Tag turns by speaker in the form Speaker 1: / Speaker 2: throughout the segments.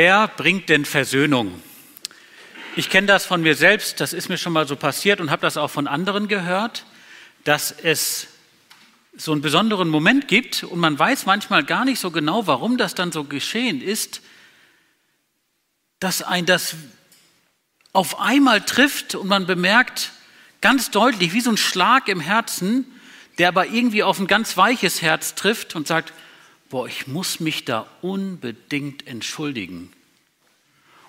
Speaker 1: Wer bringt denn Versöhnung? Ich kenne das von mir selbst, das ist mir schon mal so passiert und habe das auch von anderen gehört, dass es so einen besonderen Moment gibt und man weiß manchmal gar nicht so genau, warum das dann so geschehen ist, dass ein das auf einmal trifft und man bemerkt ganz deutlich, wie so ein Schlag im Herzen, der aber irgendwie auf ein ganz weiches Herz trifft und sagt, boah, ich muss mich da unbedingt entschuldigen.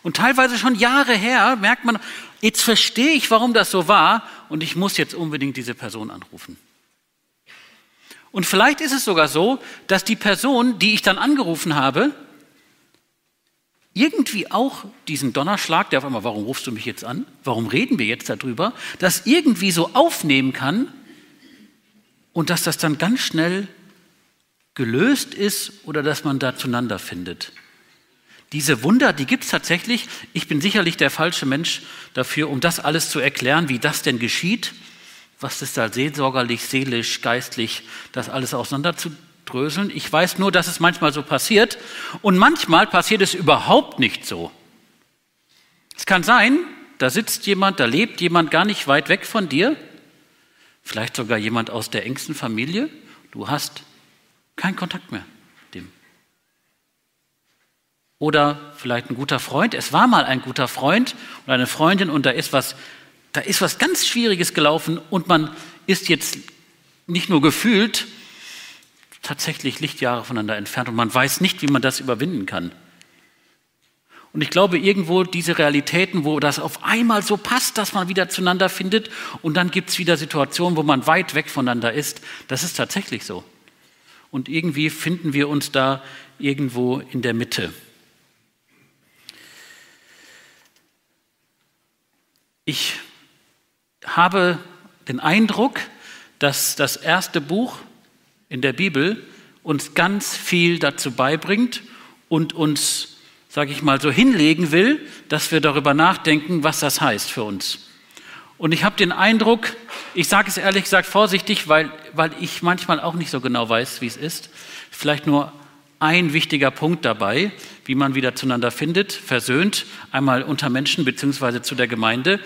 Speaker 1: Und teilweise schon Jahre her merkt man, jetzt verstehe ich, warum das so war und ich muss jetzt unbedingt diese Person anrufen. Und vielleicht ist es sogar so, dass die Person, die ich dann angerufen habe, irgendwie auch diesen Donnerschlag, der auf einmal, warum rufst du mich jetzt an? Warum reden wir jetzt darüber? Das irgendwie so aufnehmen kann und dass das dann ganz schnell gelöst ist oder dass man da zueinander findet. Diese Wunder, die gibt es tatsächlich. Ich bin sicherlich der falsche Mensch dafür, um das alles zu erklären, wie das denn geschieht, was ist da seelsorgerlich, seelisch, geistlich, das alles auseinanderzudröseln. Ich weiß nur, dass es manchmal so passiert und manchmal passiert es überhaupt nicht so. Es kann sein, da sitzt jemand, da lebt jemand gar nicht weit weg von dir, vielleicht sogar jemand aus der engsten Familie. Du hast kein Kontakt mehr mit dem. Oder vielleicht ein guter Freund. Es war mal ein guter Freund oder eine Freundin und da ist was, da ist was ganz Schwieriges gelaufen und man ist jetzt nicht nur gefühlt, tatsächlich Lichtjahre voneinander entfernt und man weiß nicht, wie man das überwinden kann. Und ich glaube, irgendwo diese Realitäten, wo das auf einmal so passt, dass man wieder zueinander findet und dann gibt es wieder Situationen, wo man weit weg voneinander ist, das ist tatsächlich so. Und irgendwie finden wir uns da irgendwo in der Mitte. Ich habe den Eindruck, dass das erste Buch in der Bibel uns ganz viel dazu beibringt und uns, sage ich mal, so hinlegen will, dass wir darüber nachdenken, was das heißt für uns. Und ich habe den Eindruck, ich sage es ehrlich gesagt vorsichtig, weil, weil ich manchmal auch nicht so genau weiß, wie es ist. Vielleicht nur ein wichtiger Punkt dabei, wie man wieder zueinander findet, versöhnt, einmal unter Menschen beziehungsweise zu der Gemeinde.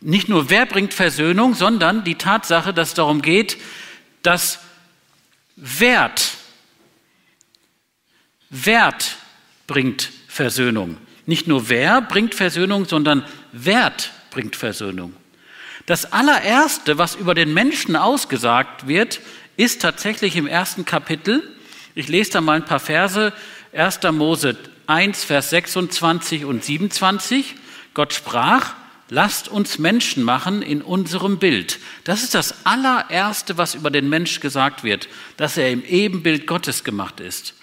Speaker 1: Nicht nur wer bringt Versöhnung, sondern die Tatsache, dass es darum geht, dass Wert, Wert bringt Versöhnung. Nicht nur wer bringt Versöhnung, sondern Wert bringt Versöhnung. Das allererste, was über den Menschen ausgesagt wird, ist tatsächlich im ersten Kapitel. Ich lese da mal ein paar Verse. 1. Mose 1, Vers 26 und 27. Gott sprach, lasst uns Menschen machen in unserem Bild. Das ist das allererste, was über den Mensch gesagt wird, dass er im Ebenbild Gottes gemacht ist.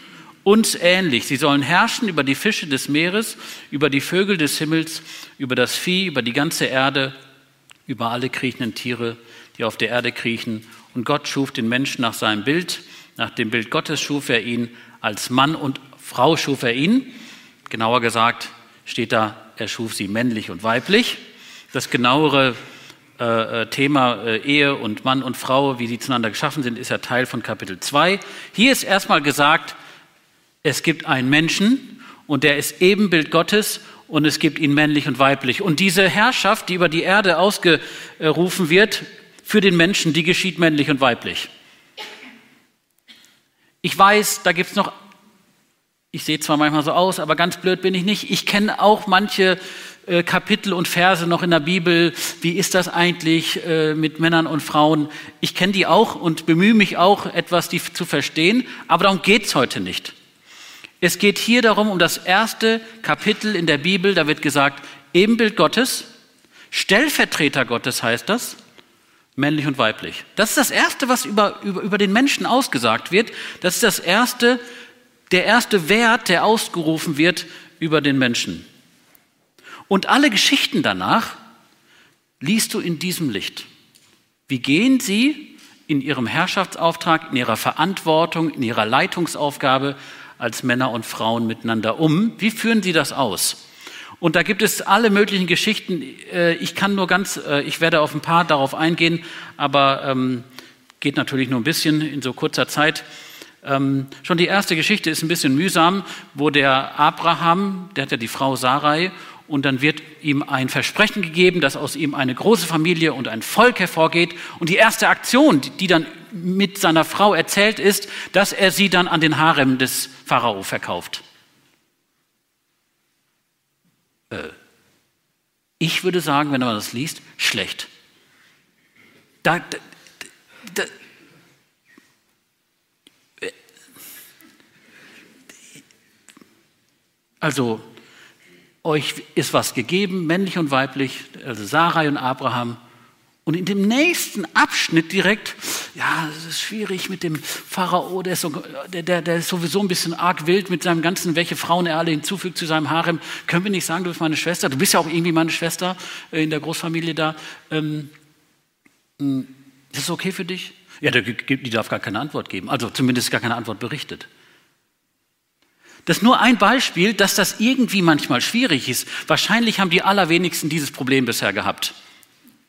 Speaker 1: Uns ähnlich. Sie sollen herrschen über die Fische des Meeres, über die Vögel des Himmels, über das Vieh, über die ganze Erde über alle kriechenden Tiere, die auf der Erde kriechen. Und Gott schuf den Menschen nach seinem Bild. Nach dem Bild Gottes schuf er ihn. Als Mann und Frau schuf er ihn. Genauer gesagt steht da, er schuf sie männlich und weiblich. Das genauere äh, äh Thema äh, Ehe und Mann und Frau, wie sie zueinander geschaffen sind, ist ja Teil von Kapitel 2. Hier ist erstmal gesagt, es gibt einen Menschen und der ist Ebenbild Gottes und es gibt ihn männlich und weiblich. Und diese Herrschaft, die über die Erde ausgerufen wird, für den Menschen, die geschieht männlich und weiblich. Ich weiß, da gibt es noch, ich sehe zwar manchmal so aus, aber ganz blöd bin ich nicht. Ich kenne auch manche äh, Kapitel und Verse noch in der Bibel. Wie ist das eigentlich äh, mit Männern und Frauen? Ich kenne die auch und bemühe mich auch, etwas die zu verstehen, aber darum geht es heute nicht. Es geht hier darum, um das erste Kapitel in der Bibel, da wird gesagt, Ebenbild Gottes, Stellvertreter Gottes heißt das, männlich und weiblich. Das ist das Erste, was über, über, über den Menschen ausgesagt wird. Das ist das Erste, der erste Wert, der ausgerufen wird über den Menschen. Und alle Geschichten danach liest du in diesem Licht. Wie gehen sie in ihrem Herrschaftsauftrag, in ihrer Verantwortung, in ihrer Leitungsaufgabe als Männer und Frauen miteinander um? Wie führen sie das aus? Und da gibt es alle möglichen Geschichten. Äh, ich kann nur ganz, äh, ich werde auf ein paar darauf eingehen, aber ähm, geht natürlich nur ein bisschen in so kurzer Zeit. Ähm, schon die erste Geschichte ist ein bisschen mühsam, wo der Abraham, der hat ja die Frau Sarai, und dann wird ihm ein Versprechen gegeben, dass aus ihm eine große Familie und ein Volk hervorgeht. Und die erste Aktion, die dann mit seiner Frau erzählt ist, dass er sie dann an den Harem des Pharao verkauft. Äh, ich würde sagen, wenn man das liest, schlecht. Da, da, da, also, euch ist was gegeben, männlich und weiblich, also Sarai und Abraham, und in dem nächsten Abschnitt direkt, ja, es ist schwierig mit dem Pharao, der ist, so, der, der, der ist sowieso ein bisschen arg wild mit seinem ganzen, welche Frauen er alle hinzufügt zu seinem Harem. Können wir nicht sagen, du bist meine Schwester? Du bist ja auch irgendwie meine Schwester äh, in der Großfamilie da. Ähm, hm, ist das okay für dich? Ja, die darf gar keine Antwort geben, also zumindest gar keine Antwort berichtet. Das ist nur ein Beispiel, dass das irgendwie manchmal schwierig ist. Wahrscheinlich haben die allerwenigsten dieses Problem bisher gehabt.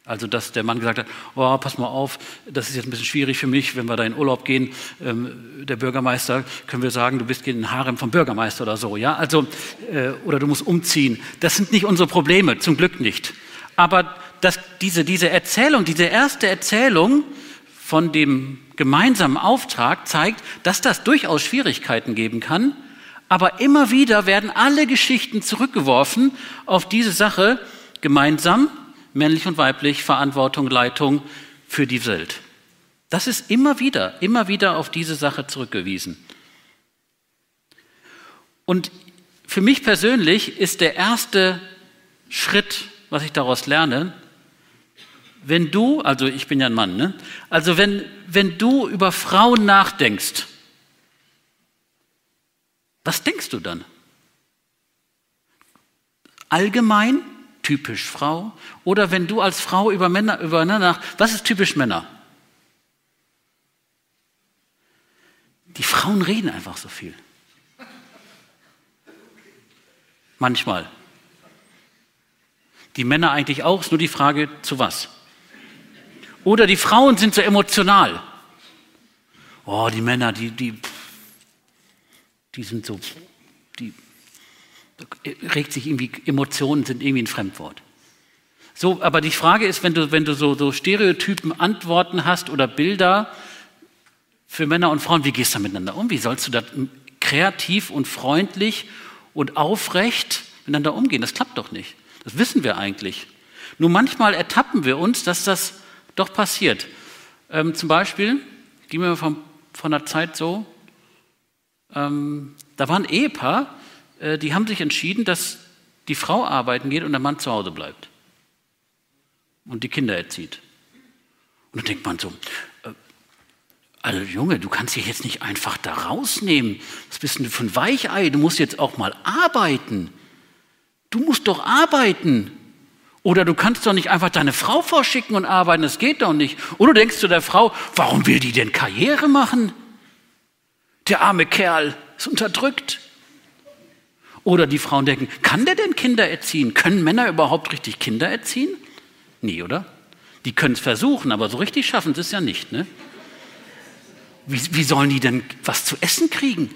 Speaker 1: Also, dass der Mann gesagt hat, oh, pass mal auf, das ist jetzt ein bisschen schwierig für mich, wenn wir da in Urlaub gehen, ähm, der Bürgermeister, können wir sagen, du bist in den Harem vom Bürgermeister oder so, ja? Also, äh, oder du musst umziehen. Das sind nicht unsere Probleme, zum Glück nicht. Aber dass diese, diese Erzählung, diese erste Erzählung von dem gemeinsamen Auftrag zeigt, dass das durchaus Schwierigkeiten geben kann. Aber immer wieder werden alle Geschichten zurückgeworfen auf diese Sache gemeinsam männlich und weiblich, Verantwortung, Leitung für die Welt. Das ist immer wieder, immer wieder auf diese Sache zurückgewiesen. Und für mich persönlich ist der erste Schritt, was ich daraus lerne, wenn du, also ich bin ja ein Mann, ne? also wenn, wenn du über Frauen nachdenkst, was denkst du dann? Allgemein typisch Frau? Oder wenn du als Frau über Männer, über nach, was ist typisch Männer? Die Frauen reden einfach so viel. Manchmal. Die Männer eigentlich auch, ist nur die Frage, zu was? Oder die Frauen sind so emotional. Oh, die Männer, die, die, die sind so, die regt sich irgendwie, Emotionen sind irgendwie ein Fremdwort. So, aber die Frage ist, wenn du, wenn du so, so Stereotypen Antworten hast oder Bilder für Männer und Frauen, wie gehst du miteinander um? Wie sollst du da kreativ und freundlich und aufrecht miteinander umgehen? Das klappt doch nicht. Das wissen wir eigentlich. Nur manchmal ertappen wir uns, dass das doch passiert. Ähm, zum Beispiel, gehen wir von, von der Zeit so, ähm, da war ein Ehepaar, die haben sich entschieden, dass die Frau arbeiten geht und der Mann zu Hause bleibt und die Kinder erzieht. Und dann denkt man so, äh, also Junge, du kannst dich jetzt nicht einfach da rausnehmen. Was bist du für ein Weichei? Du musst jetzt auch mal arbeiten. Du musst doch arbeiten. Oder du kannst doch nicht einfach deine Frau vorschicken und arbeiten, das geht doch nicht. Oder du denkst zu der Frau, warum will die denn Karriere machen? Der arme Kerl ist unterdrückt. Oder die Frauen denken, kann der denn Kinder erziehen? Können Männer überhaupt richtig Kinder erziehen? Nie, oder? Die können es versuchen, aber so richtig schaffen sie es ja nicht. Ne? Wie, wie sollen die denn was zu essen kriegen?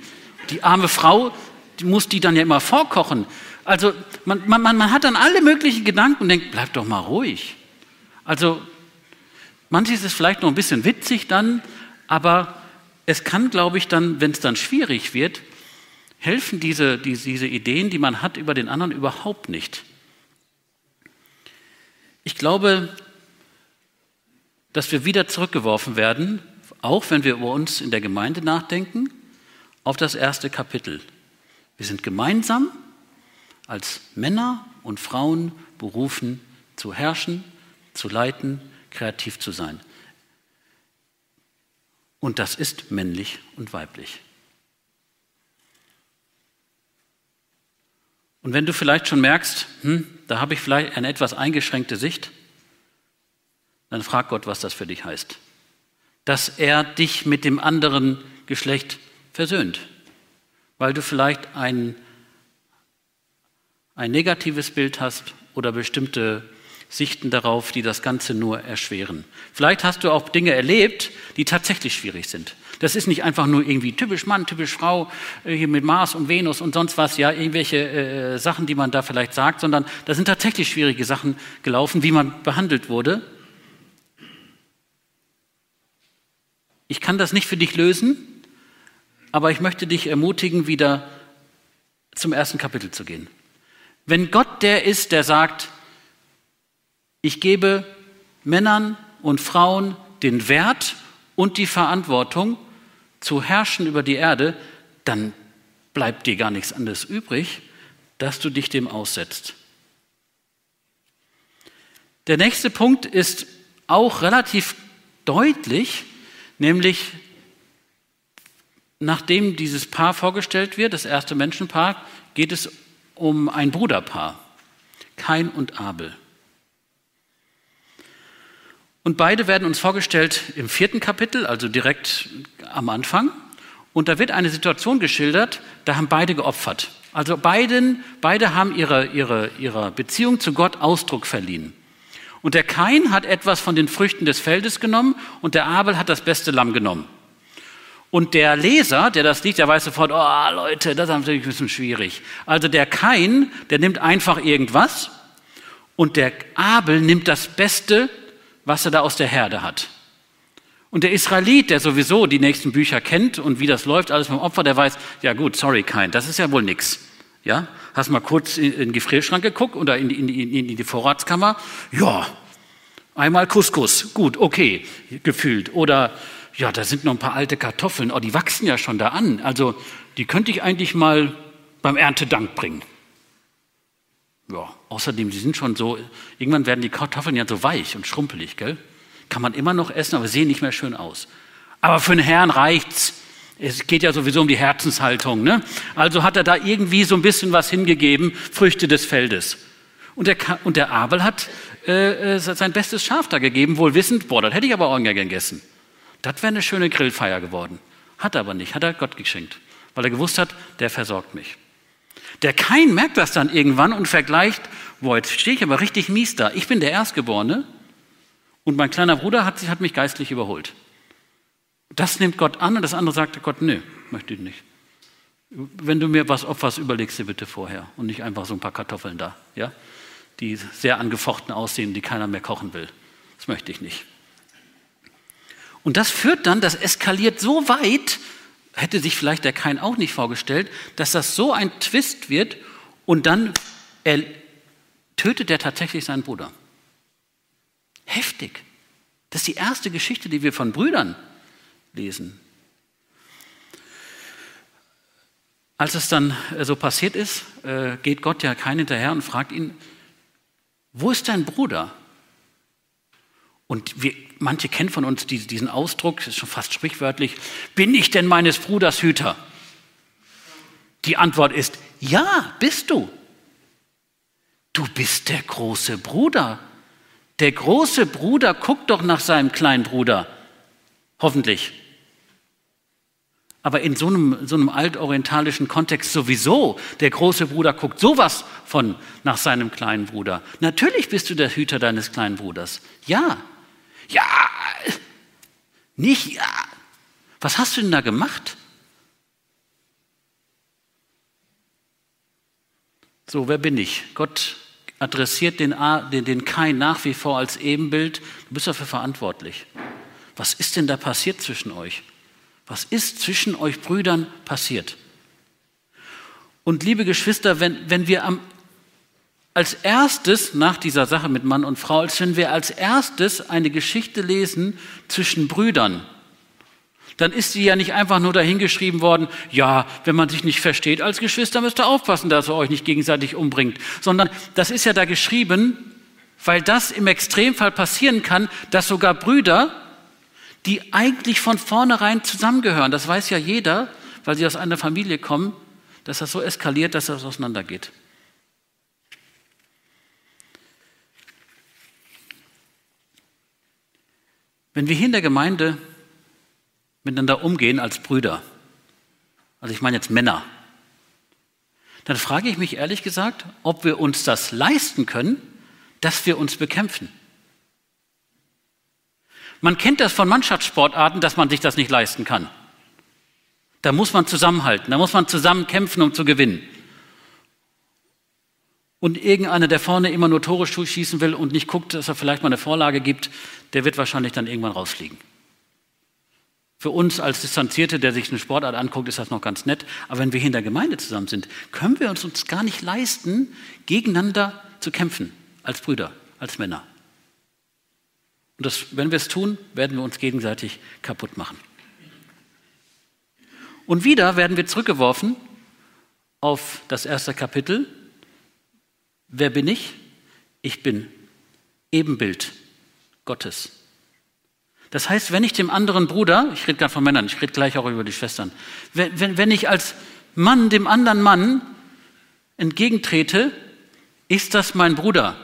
Speaker 1: Die arme Frau, die muss die dann ja immer vorkochen. Also man, man, man hat dann alle möglichen Gedanken und denkt, bleib doch mal ruhig. Also manches ist vielleicht noch ein bisschen witzig dann, aber es kann, glaube ich, dann, wenn es dann schwierig wird, helfen diese, diese, diese Ideen, die man hat über den anderen, überhaupt nicht. Ich glaube, dass wir wieder zurückgeworfen werden, auch wenn wir über uns in der Gemeinde nachdenken, auf das erste Kapitel. Wir sind gemeinsam als Männer und Frauen berufen zu herrschen, zu leiten, kreativ zu sein. Und das ist männlich und weiblich. Und wenn du vielleicht schon merkst, hm, da habe ich vielleicht eine etwas eingeschränkte Sicht, dann frag Gott, was das für dich heißt. Dass er dich mit dem anderen Geschlecht versöhnt, weil du vielleicht ein, ein negatives Bild hast oder bestimmte Sichten darauf, die das Ganze nur erschweren. Vielleicht hast du auch Dinge erlebt, die tatsächlich schwierig sind. Das ist nicht einfach nur irgendwie typisch Mann, typisch Frau, äh, hier mit Mars und Venus und sonst was, ja, irgendwelche äh, Sachen, die man da vielleicht sagt, sondern da sind tatsächlich schwierige Sachen gelaufen, wie man behandelt wurde. Ich kann das nicht für dich lösen, aber ich möchte dich ermutigen, wieder zum ersten Kapitel zu gehen. Wenn Gott der ist, der sagt, ich gebe Männern und Frauen den Wert und die Verantwortung zu herrschen über die Erde, dann bleibt dir gar nichts anderes übrig, dass du dich dem aussetzt. Der nächste Punkt ist auch relativ deutlich, nämlich nachdem dieses Paar vorgestellt wird, das erste Menschenpaar, geht es um ein Bruderpaar, Kain und Abel. Und beide werden uns vorgestellt im vierten Kapitel, also direkt am Anfang. Und da wird eine Situation geschildert, da haben beide geopfert. Also beiden, beide haben ihre, ihre, ihrer Beziehung zu Gott Ausdruck verliehen. Und der Kain hat etwas von den Früchten des Feldes genommen und der Abel hat das beste Lamm genommen. Und der Leser, der das liest, der weiß sofort, oh Leute, das ist natürlich ein bisschen schwierig. Also der Kain, der nimmt einfach irgendwas und der Abel nimmt das Beste was er da aus der Herde hat. Und der Israelit, der sowieso die nächsten Bücher kennt und wie das läuft, alles vom Opfer, der weiß, ja gut, sorry, kein, das ist ja wohl nix. Ja, hast mal kurz in den Gefrierschrank geguckt oder in die, in, in die Vorratskammer? Ja, einmal Couscous, gut, okay, gefühlt. Oder ja, da sind noch ein paar alte Kartoffeln, oh, die wachsen ja schon da an. Also die könnte ich eigentlich mal beim Erntedank bringen. Ja, außerdem, die sind schon so, irgendwann werden die Kartoffeln ja so weich und schrumpelig, gell? Kann man immer noch essen, aber sehen nicht mehr schön aus. Aber für den Herrn reicht's. Es geht ja sowieso um die Herzenshaltung, ne? Also hat er da irgendwie so ein bisschen was hingegeben, Früchte des Feldes. Und der, und der Abel hat äh, äh sein bestes Schaf da gegeben, wohl wissend, boah, das hätte ich aber auch gern gegessen. Das wäre eine schöne Grillfeier geworden. Hat er aber nicht, hat er Gott geschenkt, weil er gewusst hat, der versorgt mich. Der Kain merkt das dann irgendwann und vergleicht, boah, jetzt stehe ich aber richtig mies da. Ich bin der Erstgeborene und mein kleiner Bruder hat, hat mich geistlich überholt. Das nimmt Gott an und das andere sagt Gott, nö, möchte ich nicht. Wenn du mir was opferst, überlegst du bitte vorher und nicht einfach so ein paar Kartoffeln da, ja, die sehr angefochten aussehen, die keiner mehr kochen will. Das möchte ich nicht. Und das führt dann, das eskaliert so weit, hätte sich vielleicht der Kain auch nicht vorgestellt, dass das so ein Twist wird und dann er, tötet er tatsächlich seinen Bruder. Heftig. Das ist die erste Geschichte, die wir von Brüdern lesen. Als es dann äh, so passiert ist, äh, geht Gott ja kein hinterher und fragt ihn, wo ist dein Bruder? Und wir, manche kennen von uns diesen Ausdruck, das ist schon fast sprichwörtlich, bin ich denn meines Bruders Hüter? Die Antwort ist, ja, bist du. Du bist der große Bruder. Der große Bruder guckt doch nach seinem kleinen Bruder. Hoffentlich. Aber in so einem, so einem altorientalischen Kontext sowieso. Der große Bruder guckt sowas von nach seinem kleinen Bruder. Natürlich bist du der Hüter deines kleinen Bruders. Ja, ja, nicht ja. Was hast du denn da gemacht? So, wer bin ich? Gott adressiert den, den, den Kain nach wie vor als Ebenbild. Du bist dafür verantwortlich. Was ist denn da passiert zwischen euch? Was ist zwischen euch Brüdern passiert? Und liebe Geschwister, wenn, wenn wir am als erstes nach dieser Sache mit Mann und Frau, als wenn wir als erstes eine Geschichte lesen zwischen Brüdern, dann ist sie ja nicht einfach nur dahingeschrieben worden, ja, wenn man sich nicht versteht als Geschwister, müsst ihr aufpassen, dass ihr euch nicht gegenseitig umbringt, sondern das ist ja da geschrieben, weil das im Extremfall passieren kann, dass sogar Brüder, die eigentlich von vornherein zusammengehören, das weiß ja jeder, weil sie aus einer Familie kommen, dass das so eskaliert, dass das auseinandergeht. Wenn wir hier in der Gemeinde miteinander umgehen als Brüder, also ich meine jetzt Männer, dann frage ich mich ehrlich gesagt, ob wir uns das leisten können, dass wir uns bekämpfen. Man kennt das von Mannschaftssportarten, dass man sich das nicht leisten kann. Da muss man zusammenhalten, da muss man zusammen kämpfen, um zu gewinnen. Und irgendeiner, der vorne immer nur Tore schießen will und nicht guckt, dass er vielleicht mal eine Vorlage gibt, der wird wahrscheinlich dann irgendwann rausfliegen. Für uns als Distanzierte, der sich eine Sportart anguckt, ist das noch ganz nett. Aber wenn wir hier in der Gemeinde zusammen sind, können wir uns, uns gar nicht leisten, gegeneinander zu kämpfen, als Brüder, als Männer. Und das, wenn wir es tun, werden wir uns gegenseitig kaputt machen. Und wieder werden wir zurückgeworfen auf das erste Kapitel. Wer bin ich? Ich bin Ebenbild Gottes. Das heißt, wenn ich dem anderen Bruder, ich rede gerade von Männern, ich rede gleich auch über die Schwestern, wenn, wenn, wenn ich als Mann dem anderen Mann entgegentrete, ist das mein Bruder.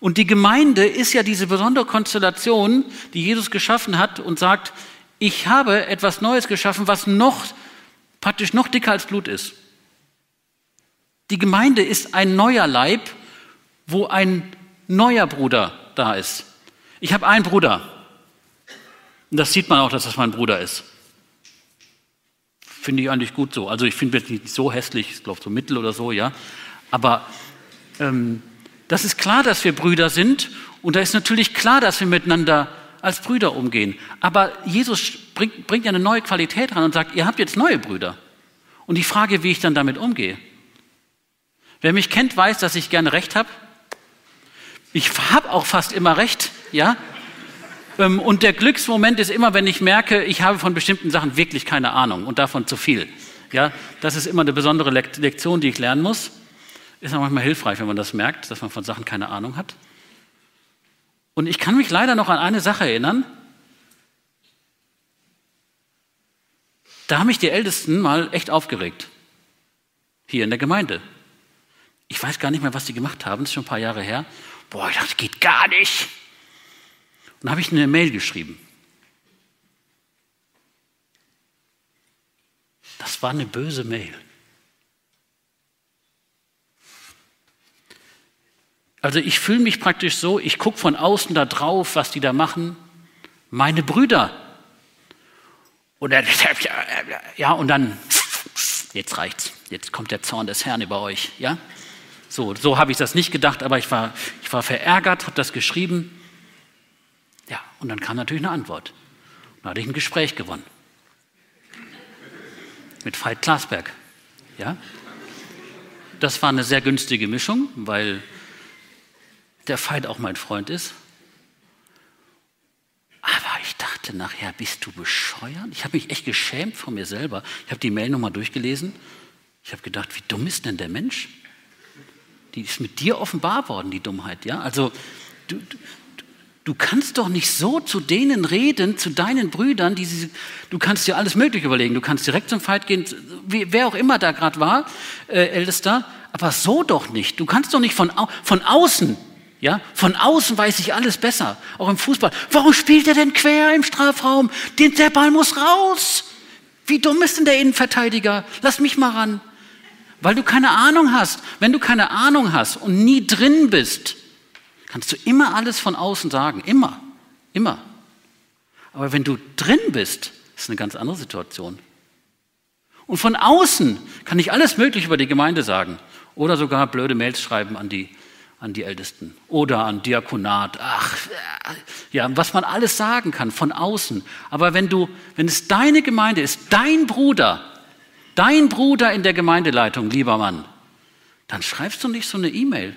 Speaker 1: Und die Gemeinde ist ja diese besondere Konstellation, die Jesus geschaffen hat und sagt, ich habe etwas Neues geschaffen, was noch praktisch noch dicker als Blut ist. Die Gemeinde ist ein neuer Leib, wo ein neuer Bruder da ist. Ich habe einen Bruder, und das sieht man auch, dass das mein Bruder ist. Finde ich eigentlich gut so. Also ich finde es nicht so hässlich, ich glaube so mittel oder so, ja. Aber ähm, das ist klar, dass wir Brüder sind und da ist natürlich klar, dass wir miteinander als Brüder umgehen. Aber Jesus bringt, bringt ja eine neue Qualität ran und sagt, ihr habt jetzt neue Brüder. Und die Frage, wie ich dann damit umgehe. Wer mich kennt, weiß, dass ich gerne Recht habe. Ich habe auch fast immer Recht, ja. Ähm, und der Glücksmoment ist immer, wenn ich merke, ich habe von bestimmten Sachen wirklich keine Ahnung und davon zu viel. Ja, das ist immer eine besondere Lektion, die ich lernen muss. Ist auch manchmal hilfreich, wenn man das merkt, dass man von Sachen keine Ahnung hat. Und ich kann mich leider noch an eine Sache erinnern. Da haben mich die Ältesten mal echt aufgeregt. Hier in der Gemeinde. Ich weiß gar nicht mehr, was die gemacht haben, das ist schon ein paar Jahre her. Boah, ich dachte, das geht gar nicht. Und dann habe ich eine Mail geschrieben. Das war eine böse Mail. Also ich fühle mich praktisch so, ich gucke von außen da drauf, was die da machen. Meine Brüder. Und dann, ja, und dann, jetzt reicht's. Jetzt kommt der Zorn des Herrn über euch. Ja? So, so habe ich das nicht gedacht, aber ich war, ich war verärgert, habe das geschrieben. Ja, und dann kam natürlich eine Antwort. Dann hatte ich ein Gespräch gewonnen. Mit Veit Klasberg. Ja? Das war eine sehr günstige Mischung, weil der Veit auch mein Freund ist. Aber ich dachte nachher, bist du bescheuert? Ich habe mich echt geschämt vor mir selber. Ich habe die Mail nochmal durchgelesen. Ich habe gedacht, wie dumm ist denn der Mensch? Die ist mit dir offenbar worden, die Dummheit. Ja? Also, du, Du kannst doch nicht so zu denen reden, zu deinen Brüdern, die sie, du kannst dir alles Mögliche überlegen. Du kannst direkt zum Fight gehen, wer auch immer da gerade war, äh, Ältester, aber so doch nicht. Du kannst doch nicht von, von außen, ja, von außen weiß ich alles besser, auch im Fußball. Warum spielt er denn quer im Strafraum? Der Ball muss raus. Wie dumm ist denn der Innenverteidiger? Lass mich mal ran. Weil du keine Ahnung hast. Wenn du keine Ahnung hast und nie drin bist, kannst du immer alles von außen sagen, immer, immer. Aber wenn du drin bist, ist eine ganz andere Situation. Und von außen kann ich alles Mögliche über die Gemeinde sagen oder sogar blöde Mails schreiben an die, an die Ältesten oder an Diakonat. Ach, ja, was man alles sagen kann von außen. Aber wenn du, wenn es deine Gemeinde ist, dein Bruder, dein Bruder in der Gemeindeleitung, lieber Mann, dann schreibst du nicht so eine E-Mail.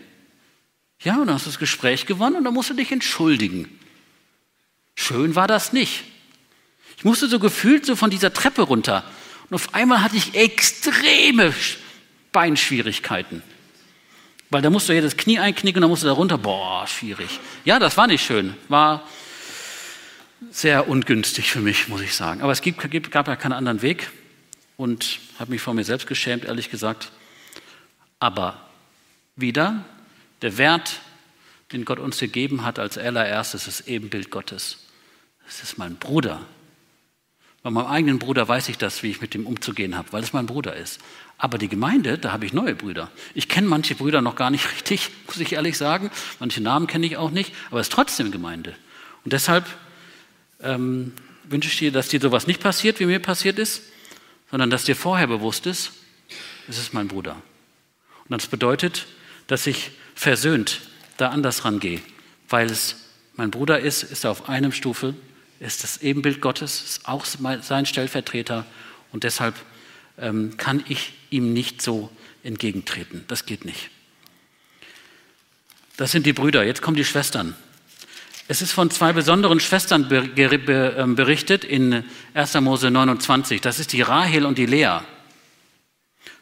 Speaker 1: Ja, und dann hast du das Gespräch gewonnen und dann musst du dich entschuldigen. Schön war das nicht. Ich musste so gefühlt so von dieser Treppe runter. Und auf einmal hatte ich extreme Beinschwierigkeiten. Weil da musst du ja das Knie einknicken und dann musst du da runter. Boah, schwierig. Ja, das war nicht schön. War sehr ungünstig für mich, muss ich sagen. Aber es gab ja keinen anderen Weg. Und habe mich vor mir selbst geschämt, ehrlich gesagt. Aber wieder der Wert, den Gott uns gegeben hat als allererstes, ist Ebenbild Gottes. Das ist mein Bruder. Bei meinem eigenen Bruder weiß ich das, wie ich mit dem umzugehen habe, weil es mein Bruder ist. Aber die Gemeinde, da habe ich neue Brüder. Ich kenne manche Brüder noch gar nicht richtig, muss ich ehrlich sagen. Manche Namen kenne ich auch nicht, aber es ist trotzdem Gemeinde. Und deshalb ähm, wünsche ich dir, dass dir sowas nicht passiert, wie mir passiert ist, sondern dass dir vorher bewusst ist, es ist mein Bruder. Und das bedeutet, dass ich versöhnt da anders rangehe, weil es mein Bruder ist, ist er auf einem Stufe, ist das Ebenbild Gottes, ist auch sein Stellvertreter und deshalb ähm, kann ich ihm nicht so entgegentreten. Das geht nicht. Das sind die Brüder. Jetzt kommen die Schwestern. Es ist von zwei besonderen Schwestern ähm, berichtet in 1. Mose 29. Das ist die Rahel und die Lea.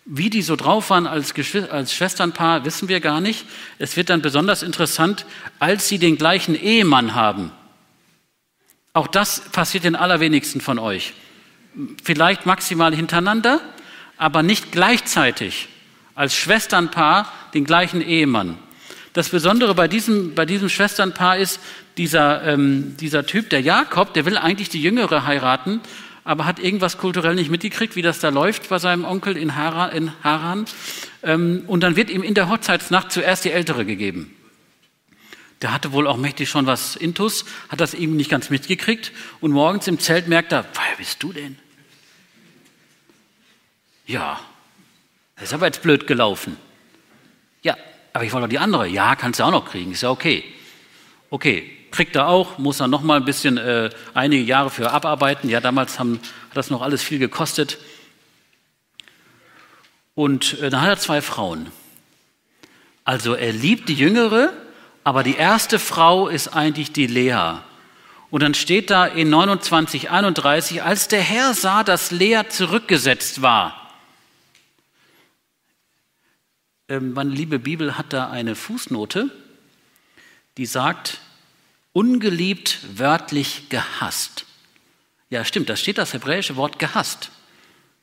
Speaker 1: Wie die so drauf waren als, als Schwesternpaar, wissen wir gar nicht. Es wird dann besonders interessant, als sie den gleichen Ehemann haben. Auch das passiert den allerwenigsten von euch. Vielleicht maximal hintereinander, aber nicht gleichzeitig als Schwesternpaar den gleichen Ehemann. Das Besondere bei diesem, bei diesem Schwesternpaar ist, dieser, ähm, dieser Typ, der Jakob, der will eigentlich die Jüngere heiraten, aber hat irgendwas kulturell nicht mitgekriegt, wie das da läuft bei seinem Onkel in Haran. In Haran. Ähm, und dann wird ihm in der Hochzeitsnacht zuerst die Ältere gegeben. Der hatte wohl auch mächtig schon was intus, hat das eben nicht ganz mitgekriegt und morgens im Zelt merkt er, wer bist du denn? Ja, das ist aber jetzt blöd gelaufen. Ja, aber ich wollte doch die andere. Ja, kannst du auch noch kriegen, ist ja okay. Okay, kriegt er auch, muss er noch mal ein bisschen äh, einige Jahre für abarbeiten. Ja, damals haben, hat das noch alles viel gekostet. Und äh, dann hat er zwei Frauen. Also er liebt die Jüngere, aber die erste Frau ist eigentlich die Lea. Und dann steht da in 29, 31, als der Herr sah, dass Lea zurückgesetzt war. Ähm, meine liebe Bibel hat da eine Fußnote, die sagt, ungeliebt wörtlich gehasst. Ja, stimmt, da steht das hebräische Wort gehasst.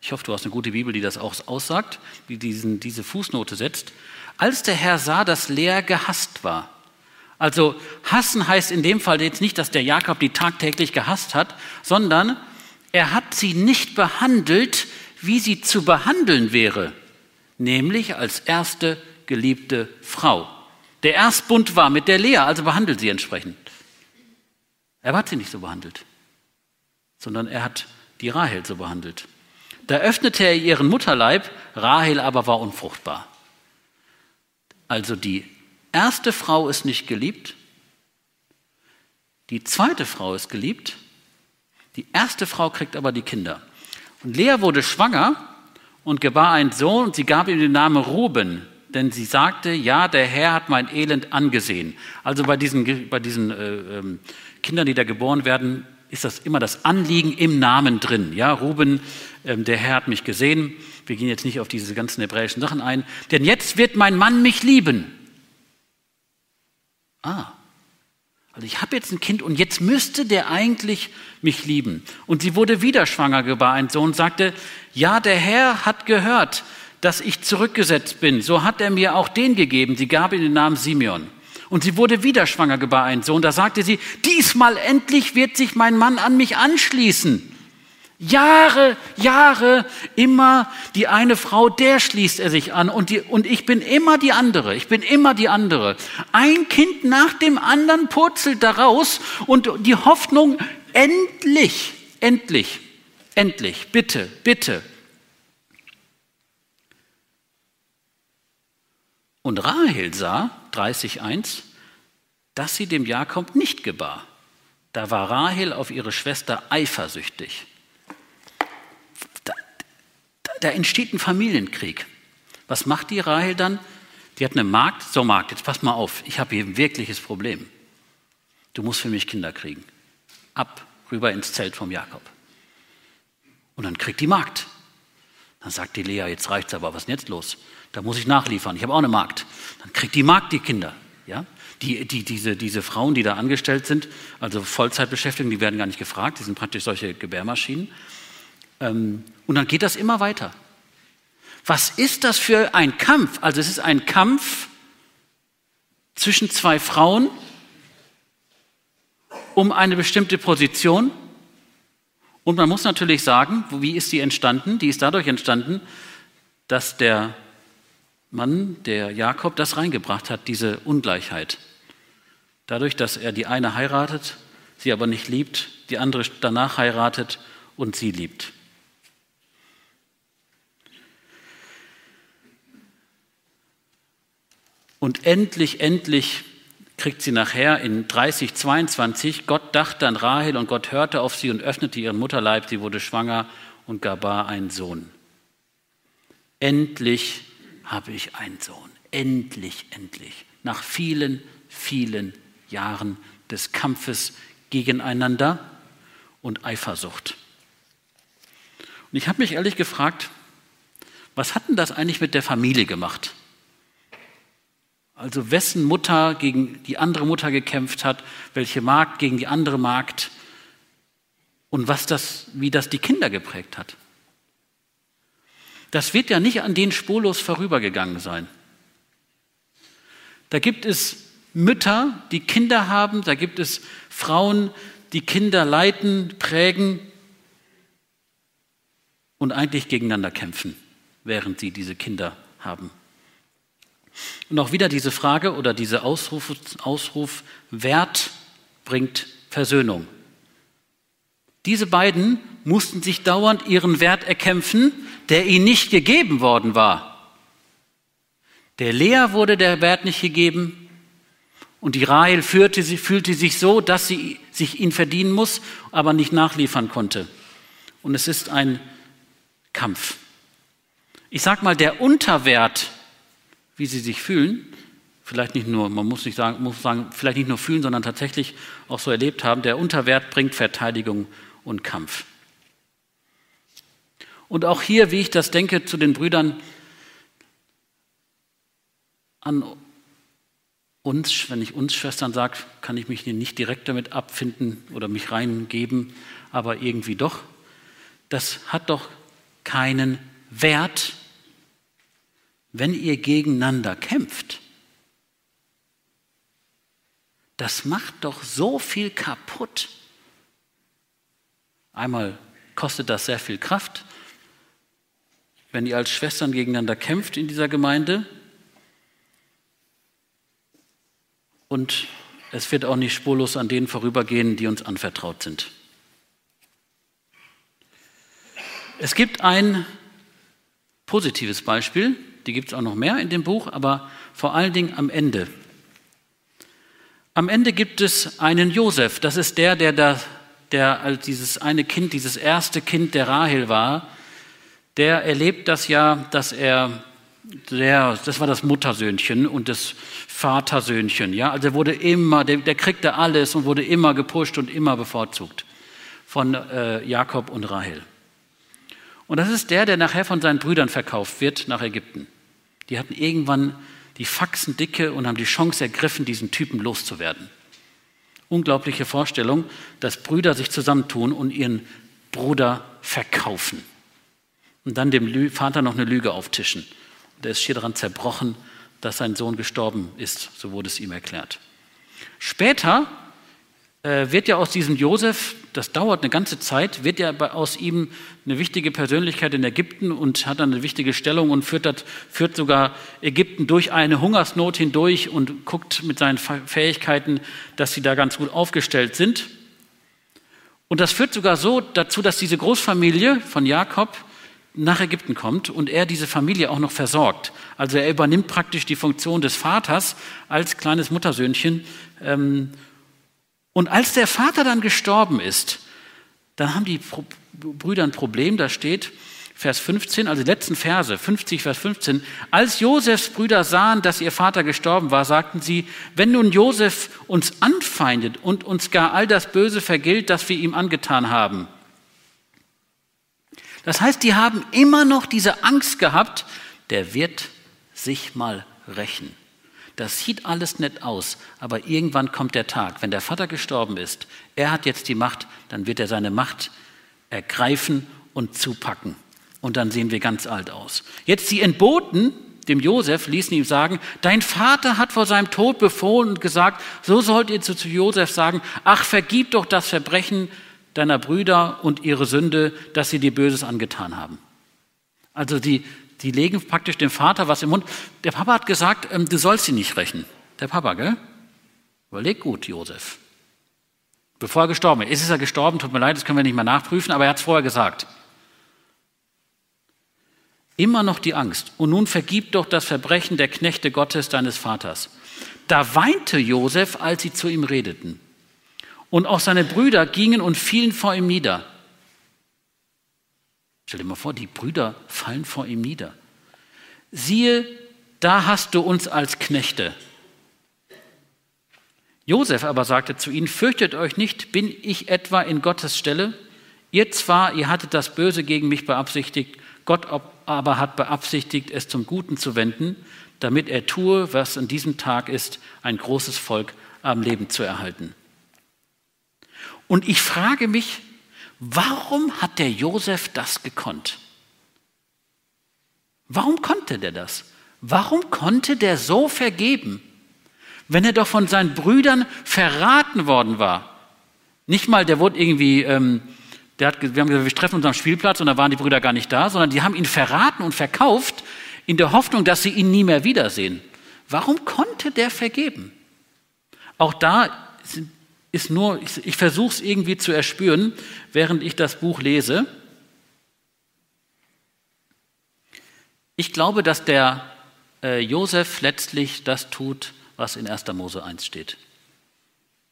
Speaker 1: Ich hoffe, du hast eine gute Bibel, die das auch aussagt, die diesen, diese Fußnote setzt. Als der Herr sah, dass Lea gehasst war. Also hassen heißt in dem Fall jetzt nicht, dass der Jakob die tagtäglich gehasst hat, sondern er hat sie nicht behandelt, wie sie zu behandeln wäre, nämlich als erste geliebte Frau. Der Erstbund war mit der Lea, also behandelt sie entsprechend. Er hat sie nicht so behandelt, sondern er hat die Rahel so behandelt. Da öffnete er ihren Mutterleib, Rahel aber war unfruchtbar. Also die erste Frau ist nicht geliebt, die zweite Frau ist geliebt, die erste Frau kriegt aber die Kinder. Und Lea wurde schwanger und gebar einen Sohn und sie gab ihm den Namen Ruben, denn sie sagte, ja, der Herr hat mein Elend angesehen. Also bei diesen, bei diesen äh, ähm, Kindern, die da geboren werden, ist das immer das Anliegen im Namen drin. Ja, Ruben, ähm, der Herr hat mich gesehen. Wir gehen jetzt nicht auf diese ganzen hebräischen Sachen ein. Denn jetzt wird mein Mann mich lieben. Ah, also ich habe jetzt ein Kind und jetzt müsste der eigentlich mich lieben. Und sie wurde wieder schwanger, gebar einen Sohn, sagte, ja, der Herr hat gehört, dass ich zurückgesetzt bin. So hat er mir auch den gegeben. Sie gab ihm den Namen Simeon. Und sie wurde wieder schwanger, gebar einen Sohn. Da sagte sie, diesmal endlich wird sich mein Mann an mich anschließen. Jahre, Jahre, immer die eine Frau, der schließt er sich an und, die, und ich bin immer die andere, ich bin immer die andere. Ein Kind nach dem anderen purzelt daraus und die Hoffnung, endlich, endlich, endlich, bitte, bitte. Und Rahel sah, 30.1, dass sie dem Jakob nicht gebar. Da war Rahel auf ihre Schwester eifersüchtig. Da, da entsteht ein Familienkrieg. Was macht die Rahel dann? Die hat eine Magd. So, Magd, jetzt pass mal auf. Ich habe hier ein wirkliches Problem. Du musst für mich Kinder kriegen. Ab, rüber ins Zelt vom Jakob. Und dann kriegt die Magd. Dann sagt die Lea, jetzt reicht's aber, was ist denn jetzt los? Da muss ich nachliefern. Ich habe auch eine Magd. Dann kriegt die Magd die Kinder. Ja? Die, die, diese, diese Frauen, die da angestellt sind, also Vollzeitbeschäftigten, die werden gar nicht gefragt, die sind praktisch solche Gebärmaschinen. Ähm, und dann geht das immer weiter. Was ist das für ein Kampf? Also es ist ein Kampf zwischen zwei Frauen um eine bestimmte Position. Und man muss natürlich sagen, wie ist die entstanden? Die ist dadurch entstanden, dass der Mann, der Jakob, das reingebracht hat, diese Ungleichheit. Dadurch, dass er die eine heiratet, sie aber nicht liebt, die andere danach heiratet und sie liebt. Und endlich, endlich kriegt sie nachher in 30, 22, Gott dachte an Rahel und Gott hörte auf sie und öffnete ihren Mutterleib, sie wurde schwanger und gebar einen Sohn. Endlich habe ich einen Sohn. Endlich, endlich. Nach vielen, vielen Jahren des Kampfes gegeneinander und Eifersucht. Und ich habe mich ehrlich gefragt, was hat denn das eigentlich mit der Familie gemacht? Also wessen Mutter gegen die andere Mutter gekämpft hat, welche Magd gegen die andere Magd und was das, wie das die Kinder geprägt hat. Das wird ja nicht an denen spurlos vorübergegangen sein. Da gibt es Mütter, die Kinder haben, da gibt es Frauen, die Kinder leiten, prägen und eigentlich gegeneinander kämpfen, während sie diese Kinder haben. Und auch wieder diese Frage oder dieser Ausruf, Ausruf Wert bringt Versöhnung. Diese beiden mussten sich dauernd ihren Wert erkämpfen, der ihnen nicht gegeben worden war. Der Lea wurde der Wert nicht gegeben und die Rahel fühlte, fühlte sich so, dass sie sich ihn verdienen muss, aber nicht nachliefern konnte. Und es ist ein Kampf. Ich sage mal, der Unterwert wie sie sich fühlen, vielleicht nicht nur, man muss nicht sagen, muss sagen, vielleicht nicht nur fühlen, sondern tatsächlich auch so erlebt haben, der Unterwert bringt Verteidigung und Kampf. Und auch hier, wie ich das denke, zu den Brüdern an uns, wenn ich uns Schwestern sage, kann ich mich nicht direkt damit abfinden oder mich reingeben, aber irgendwie doch. Das hat doch keinen Wert, wenn ihr gegeneinander kämpft, das macht doch so viel kaputt. Einmal kostet das sehr viel Kraft, wenn ihr als Schwestern gegeneinander kämpft in dieser Gemeinde. Und es wird auch nicht spurlos an denen vorübergehen, die uns anvertraut sind. Es gibt ein positives Beispiel, die gibt es auch noch mehr in dem Buch, aber vor allen Dingen am Ende. Am Ende gibt es einen Josef, das ist der, der, da, der als dieses eine Kind, dieses erste Kind der Rahel war, der erlebt das ja, dass er, der, das war das Muttersöhnchen und das Vatersöhnchen, ja, also er wurde immer, der, der kriegte alles und wurde immer gepusht und immer bevorzugt von äh, Jakob und Rahel. Und das ist der, der nachher von seinen Brüdern verkauft wird nach Ägypten. Die hatten irgendwann die Faxen dicke und haben die Chance ergriffen, diesen Typen loszuwerden. Unglaubliche Vorstellung, dass Brüder sich zusammentun und ihren Bruder verkaufen. Und dann dem Vater noch eine Lüge auftischen. Der ist hier daran zerbrochen, dass sein Sohn gestorben ist, so wurde es ihm erklärt. Später äh, wird ja aus diesem Josef, das dauert eine ganze Zeit, wird ja aus ihm eine wichtige Persönlichkeit in Ägypten und hat dann eine wichtige Stellung und führt, das, führt sogar Ägypten durch eine Hungersnot hindurch und guckt mit seinen Fähigkeiten, dass sie da ganz gut aufgestellt sind. Und das führt sogar so dazu, dass diese Großfamilie von Jakob nach Ägypten kommt und er diese Familie auch noch versorgt. Also er übernimmt praktisch die Funktion des Vaters als kleines Muttersöhnchen ähm, und als der Vater dann gestorben ist, dann haben die Brüder ein Problem, da steht, Vers 15, also die letzten Verse, 50, Vers 15. Als Josefs Brüder sahen, dass ihr Vater gestorben war, sagten sie, wenn nun Josef uns anfeindet und uns gar all das Böse vergilt, das wir ihm angetan haben. Das heißt, die haben immer noch diese Angst gehabt, der wird sich mal rächen. Das sieht alles nett aus, aber irgendwann kommt der Tag, wenn der Vater gestorben ist, er hat jetzt die Macht, dann wird er seine Macht ergreifen und zupacken. Und dann sehen wir ganz alt aus. Jetzt die Entboten, dem Josef, ließen ihm sagen, dein Vater hat vor seinem Tod befohlen und gesagt, so sollt ihr zu, zu Josef sagen, ach, vergib doch das Verbrechen deiner Brüder und ihre Sünde, dass sie dir Böses angetan haben. Also die, die legen praktisch dem Vater was im Mund. Der Papa hat gesagt, ähm, du sollst sie nicht rächen. Der Papa, gell? Überleg gut, Josef. Bevor er gestorben ist. Ist er gestorben? Tut mir leid, das können wir nicht mehr nachprüfen, aber er hat es vorher gesagt. Immer noch die Angst. Und nun vergib doch das Verbrechen der Knechte Gottes, deines Vaters. Da weinte Josef, als sie zu ihm redeten. Und auch seine Brüder gingen und fielen vor ihm nieder. Stell dir mal vor, die Brüder fallen vor ihm nieder. Siehe, da hast du uns als Knechte. Josef aber sagte zu ihnen, fürchtet euch nicht, bin ich etwa in Gottes Stelle? Ihr zwar, ihr hattet das Böse gegen mich beabsichtigt, Gott aber hat beabsichtigt, es zum Guten zu wenden, damit er tue, was an diesem Tag ist, ein großes Volk am Leben zu erhalten. Und ich frage mich, warum hat der Josef das gekonnt? Warum konnte der das? Warum konnte der so vergeben? wenn er doch von seinen Brüdern verraten worden war. Nicht mal, der wurde irgendwie, ähm, der hat, wir haben gesagt, wir treffen uns am Spielplatz und da waren die Brüder gar nicht da, sondern die haben ihn verraten und verkauft in der Hoffnung, dass sie ihn nie mehr wiedersehen. Warum konnte der vergeben? Auch da ist nur, ich, ich versuche es irgendwie zu erspüren, während ich das Buch lese. Ich glaube, dass der äh, Josef letztlich das tut, was in 1. Mose 1 steht.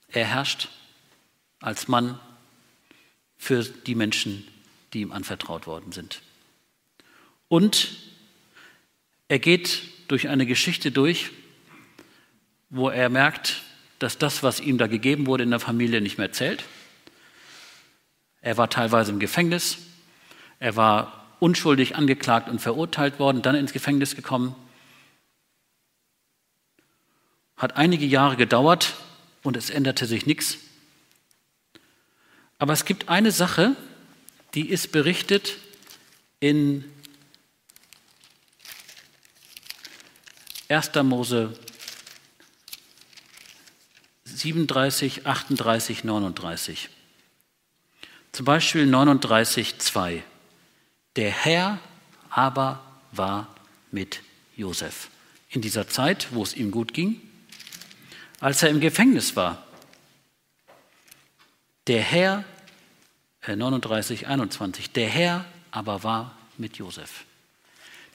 Speaker 1: Er herrscht als Mann für die Menschen, die ihm anvertraut worden sind. Und er geht durch eine Geschichte durch, wo er merkt, dass das, was ihm da gegeben wurde in der Familie, nicht mehr zählt. Er war teilweise im Gefängnis, er war unschuldig angeklagt und verurteilt worden, dann ins Gefängnis gekommen. Hat einige Jahre gedauert und es änderte sich nichts. Aber es gibt eine Sache, die ist berichtet in 1. Mose 37, 38, 39. Zum Beispiel 39, 2. Der Herr aber war mit Josef. In dieser Zeit, wo es ihm gut ging, als er im Gefängnis war. Der Herr, äh 39, 21, der Herr aber war mit Josef.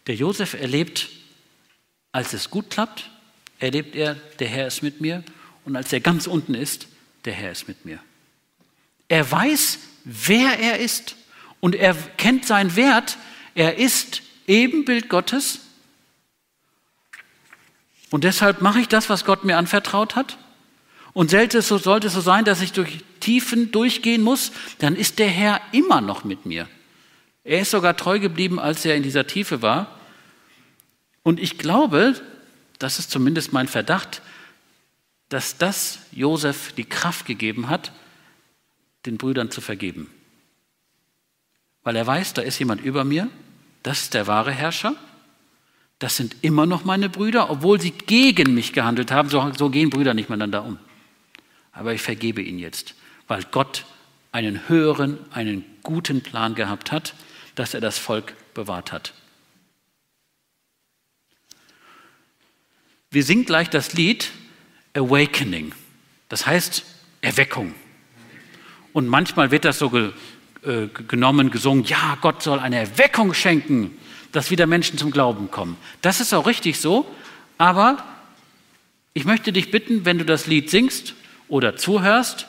Speaker 1: Der Josef erlebt, als es gut klappt, erlebt er, der Herr ist mit mir. Und als er ganz unten ist, der Herr ist mit mir. Er weiß, wer er ist und er kennt seinen Wert. Er ist Ebenbild Gottes und deshalb mache ich das, was Gott mir anvertraut hat. Und sollte es, so, sollte es so sein, dass ich durch Tiefen durchgehen muss, dann ist der Herr immer noch mit mir. Er ist sogar treu geblieben, als er in dieser Tiefe war. Und ich glaube, das ist zumindest mein Verdacht, dass das Josef die Kraft gegeben hat, den Brüdern zu vergeben. Weil er weiß, da ist jemand über mir, das ist der wahre Herrscher das sind immer noch meine Brüder, obwohl sie gegen mich gehandelt haben. So, so gehen Brüder nicht miteinander um. Aber ich vergebe ihnen jetzt, weil Gott einen höheren, einen guten Plan gehabt hat, dass er das Volk bewahrt hat. Wir singen gleich das Lied Awakening, das heißt Erweckung. Und manchmal wird das so ge, äh, genommen, gesungen, ja, Gott soll eine Erweckung schenken dass wieder Menschen zum Glauben kommen. Das ist auch richtig so, aber ich möchte dich bitten, wenn du das Lied singst oder zuhörst,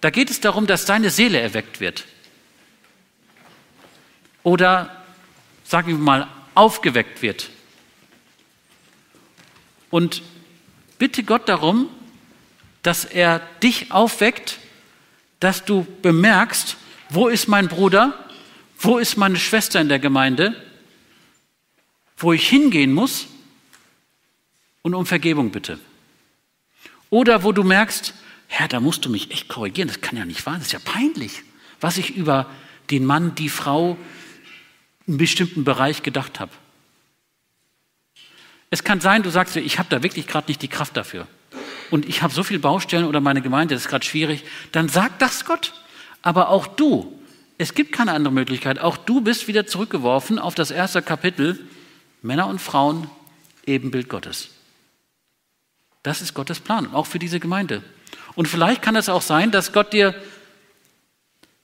Speaker 1: da geht es darum, dass deine Seele erweckt wird. Oder, sagen wir mal, aufgeweckt wird. Und bitte Gott darum, dass er dich aufweckt, dass du bemerkst, wo ist mein Bruder, wo ist meine Schwester in der Gemeinde, wo ich hingehen muss und um Vergebung bitte? Oder wo du merkst, Herr, da musst du mich echt korrigieren, das kann ja nicht wahr, das ist ja peinlich, was ich über den Mann, die Frau in einem bestimmten Bereich gedacht habe. Es kann sein, du sagst, ich habe da wirklich gerade nicht die Kraft dafür. Und ich habe so viele Baustellen oder meine Gemeinde, das ist gerade schwierig. Dann sag das Gott. Aber auch du, es gibt keine andere Möglichkeit. Auch du bist wieder zurückgeworfen auf das erste Kapitel. Männer und Frauen, Ebenbild Gottes. Das ist Gottes Plan, auch für diese Gemeinde. Und vielleicht kann es auch sein, dass Gott dir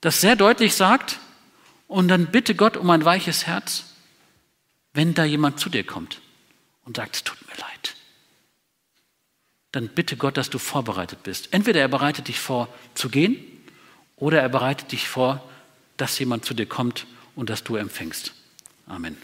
Speaker 1: das sehr deutlich sagt und dann bitte Gott um ein weiches Herz, wenn da jemand zu dir kommt und sagt, es tut mir leid. Dann bitte Gott, dass du vorbereitet bist. Entweder er bereitet dich vor zu gehen oder er bereitet dich vor, dass jemand zu dir kommt und dass du empfängst. Amen.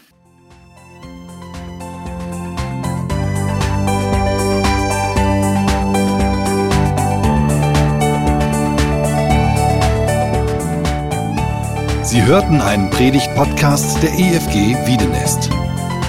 Speaker 2: Sie hörten einen Predigt-Podcast der EFG Wiedenest.